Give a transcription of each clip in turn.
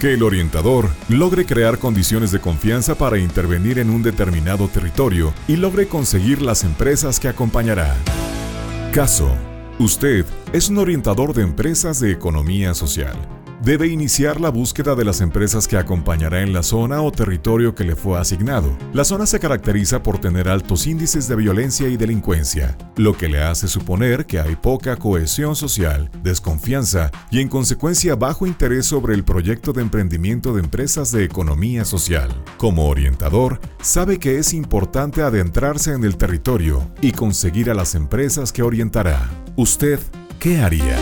Que el orientador logre crear condiciones de confianza para intervenir en un determinado territorio y logre conseguir las empresas que acompañará. Caso. Usted es un orientador de empresas de economía social debe iniciar la búsqueda de las empresas que acompañará en la zona o territorio que le fue asignado. La zona se caracteriza por tener altos índices de violencia y delincuencia, lo que le hace suponer que hay poca cohesión social, desconfianza y en consecuencia bajo interés sobre el proyecto de emprendimiento de empresas de economía social. Como orientador, sabe que es importante adentrarse en el territorio y conseguir a las empresas que orientará. ¿Usted qué haría?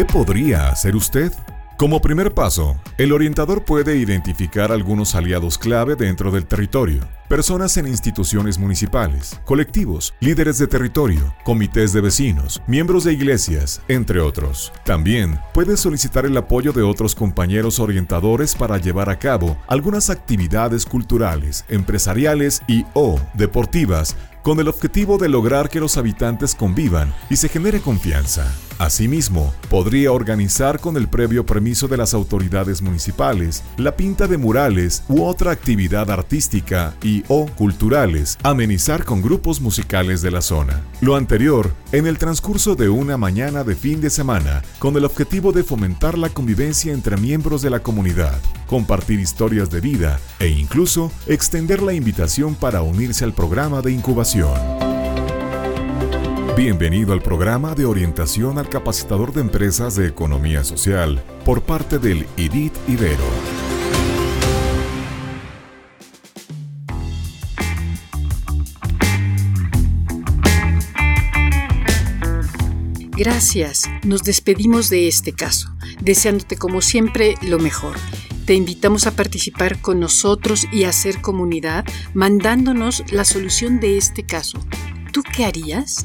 ¿Qué podría hacer usted? Como primer paso, el orientador puede identificar algunos aliados clave dentro del territorio, personas en instituciones municipales, colectivos, líderes de territorio, comités de vecinos, miembros de iglesias, entre otros. También puede solicitar el apoyo de otros compañeros orientadores para llevar a cabo algunas actividades culturales, empresariales y o deportivas con el objetivo de lograr que los habitantes convivan y se genere confianza. Asimismo, podría organizar con el previo permiso de las autoridades municipales la pinta de murales u otra actividad artística y o culturales, amenizar con grupos musicales de la zona. Lo anterior, en el transcurso de una mañana de fin de semana, con el objetivo de fomentar la convivencia entre miembros de la comunidad, compartir historias de vida e incluso extender la invitación para unirse al programa de incubación. Bienvenido al programa de orientación al capacitador de empresas de economía social por parte del IDIT Ibero. Gracias, nos despedimos de este caso, deseándote como siempre lo mejor. Te invitamos a participar con nosotros y a hacer comunidad mandándonos la solución de este caso. ¿Tú qué harías?